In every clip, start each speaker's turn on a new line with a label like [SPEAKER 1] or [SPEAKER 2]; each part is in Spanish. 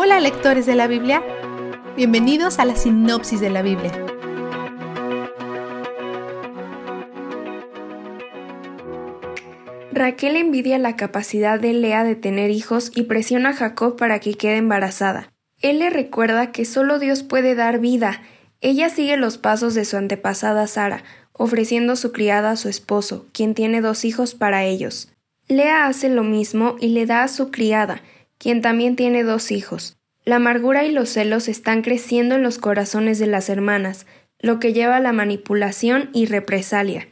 [SPEAKER 1] Hola lectores de la Biblia, bienvenidos a la sinopsis de la Biblia.
[SPEAKER 2] Raquel envidia la capacidad de Lea de tener hijos y presiona a Jacob para que quede embarazada. Él le recuerda que solo Dios puede dar vida. Ella sigue los pasos de su antepasada Sara, ofreciendo su criada a su esposo, quien tiene dos hijos para ellos. Lea hace lo mismo y le da a su criada, quien también tiene dos hijos. La amargura y los celos están creciendo en los corazones de las hermanas, lo que lleva a la manipulación y represalia.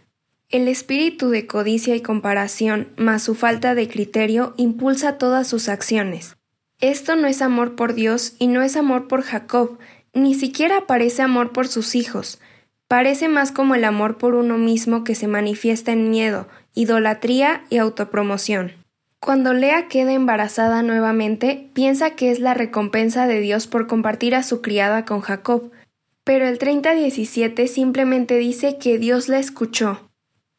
[SPEAKER 2] El espíritu de codicia y comparación, más su falta de criterio, impulsa todas sus acciones. Esto no es amor por Dios y no es amor por Jacob, ni siquiera parece amor por sus hijos, parece más como el amor por uno mismo que se manifiesta en miedo, idolatría y autopromoción. Cuando Lea queda embarazada nuevamente, piensa que es la recompensa de Dios por compartir a su criada con Jacob, pero el 30-17 simplemente dice que Dios la escuchó.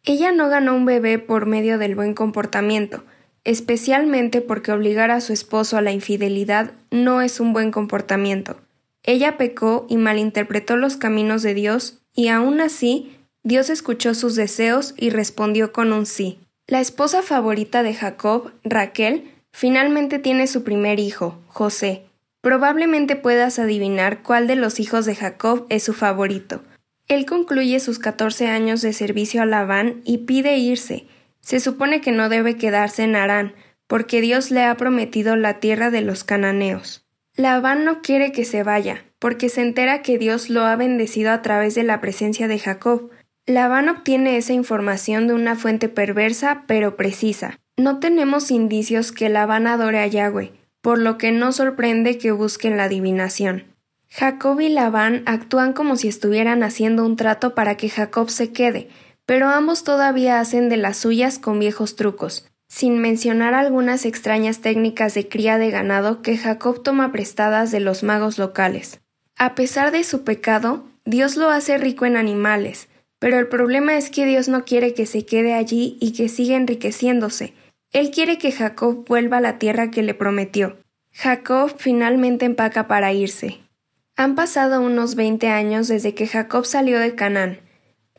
[SPEAKER 2] Ella no ganó un bebé por medio del buen comportamiento, especialmente porque obligar a su esposo a la infidelidad no es un buen comportamiento. Ella pecó y malinterpretó los caminos de Dios, y aún así Dios escuchó sus deseos y respondió con un sí. La esposa favorita de Jacob, Raquel, finalmente tiene su primer hijo, José. Probablemente puedas adivinar cuál de los hijos de Jacob es su favorito. Él concluye sus catorce años de servicio a Labán y pide irse. Se supone que no debe quedarse en Harán, porque Dios le ha prometido la tierra de los cananeos. Labán no quiere que se vaya, porque se entera que Dios lo ha bendecido a través de la presencia de Jacob, Labán obtiene esa información de una fuente perversa pero precisa. No tenemos indicios que Labán adore a Yahweh, por lo que no sorprende que busquen la adivinación. Jacob y Labán actúan como si estuvieran haciendo un trato para que Jacob se quede, pero ambos todavía hacen de las suyas con viejos trucos, sin mencionar algunas extrañas técnicas de cría de ganado que Jacob toma prestadas de los magos locales. A pesar de su pecado, Dios lo hace rico en animales, pero el problema es que Dios no quiere que se quede allí y que siga enriqueciéndose. Él quiere que Jacob vuelva a la tierra que le prometió. Jacob finalmente empaca para irse. Han pasado unos veinte años desde que Jacob salió de Canaán.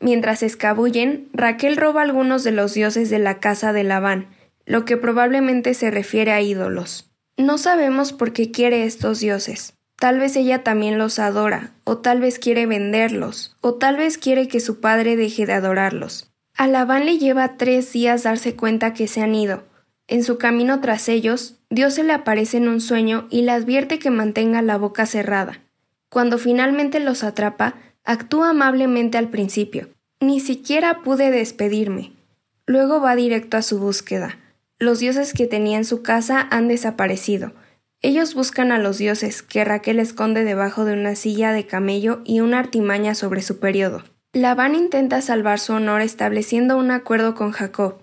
[SPEAKER 2] Mientras escabullen, Raquel roba algunos de los dioses de la casa de Labán, lo que probablemente se refiere a ídolos. No sabemos por qué quiere estos dioses. Tal vez ella también los adora, o tal vez quiere venderlos, o tal vez quiere que su padre deje de adorarlos. A Labán le lleva tres días darse cuenta que se han ido. En su camino tras ellos, Dios se le aparece en un sueño y le advierte que mantenga la boca cerrada. Cuando finalmente los atrapa, actúa amablemente al principio. Ni siquiera pude despedirme. Luego va directo a su búsqueda. Los dioses que tenía en su casa han desaparecido ellos buscan a los dioses, que Raquel esconde debajo de una silla de camello y una artimaña sobre su periodo. Labán intenta salvar su honor estableciendo un acuerdo con Jacob.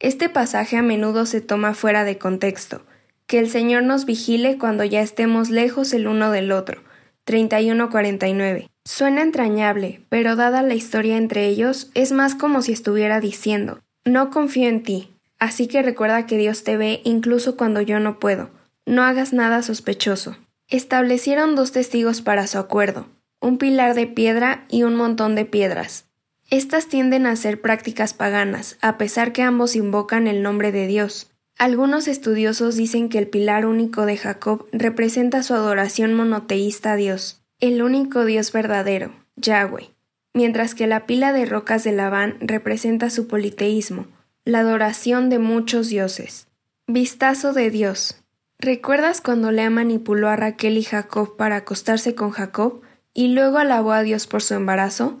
[SPEAKER 2] Este pasaje a menudo se toma fuera de contexto. Que el Señor nos vigile cuando ya estemos lejos el uno del otro. 31-49. Suena entrañable, pero dada la historia entre ellos, es más como si estuviera diciendo, no confío en ti, así que recuerda que Dios te ve incluso cuando yo no puedo. No hagas nada sospechoso. Establecieron dos testigos para su acuerdo, un pilar de piedra y un montón de piedras. Estas tienden a ser prácticas paganas, a pesar que ambos invocan el nombre de Dios. Algunos estudiosos dicen que el pilar único de Jacob representa su adoración monoteísta a Dios, el único Dios verdadero, Yahweh, mientras que la pila de rocas de Labán representa su politeísmo, la adoración de muchos dioses. Vistazo de Dios. ¿Recuerdas cuando Lea manipuló a Raquel y Jacob para acostarse con Jacob y luego alabó a Dios por su embarazo?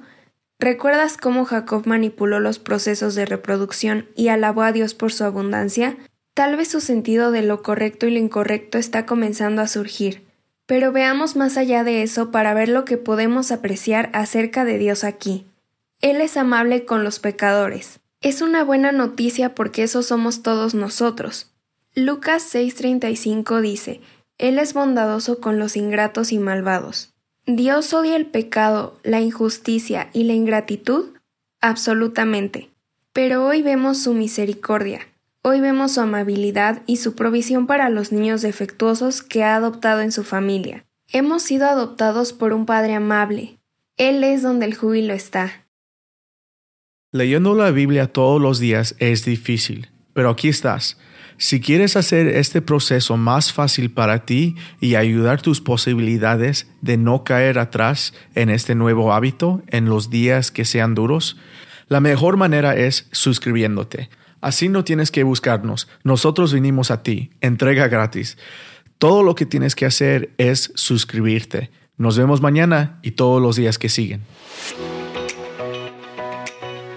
[SPEAKER 2] ¿Recuerdas cómo Jacob manipuló los procesos de reproducción y alabó a Dios por su abundancia? Tal vez su sentido de lo correcto y lo incorrecto está comenzando a surgir. Pero veamos más allá de eso para ver lo que podemos apreciar acerca de Dios aquí. Él es amable con los pecadores. Es una buena noticia porque eso somos todos nosotros. Lucas 6:35 dice, Él es bondadoso con los ingratos y malvados. ¿Dios odia el pecado, la injusticia y la ingratitud? Absolutamente. Pero hoy vemos su misericordia. Hoy vemos su amabilidad y su provisión para los niños defectuosos que ha adoptado en su familia. Hemos sido adoptados por un Padre amable. Él es donde el júbilo está.
[SPEAKER 3] Leyendo la Biblia todos los días es difícil, pero aquí estás. Si quieres hacer este proceso más fácil para ti y ayudar tus posibilidades de no caer atrás en este nuevo hábito en los días que sean duros, la mejor manera es suscribiéndote. Así no tienes que buscarnos. Nosotros vinimos a ti. Entrega gratis. Todo lo que tienes que hacer es suscribirte. Nos vemos mañana y todos los días que siguen.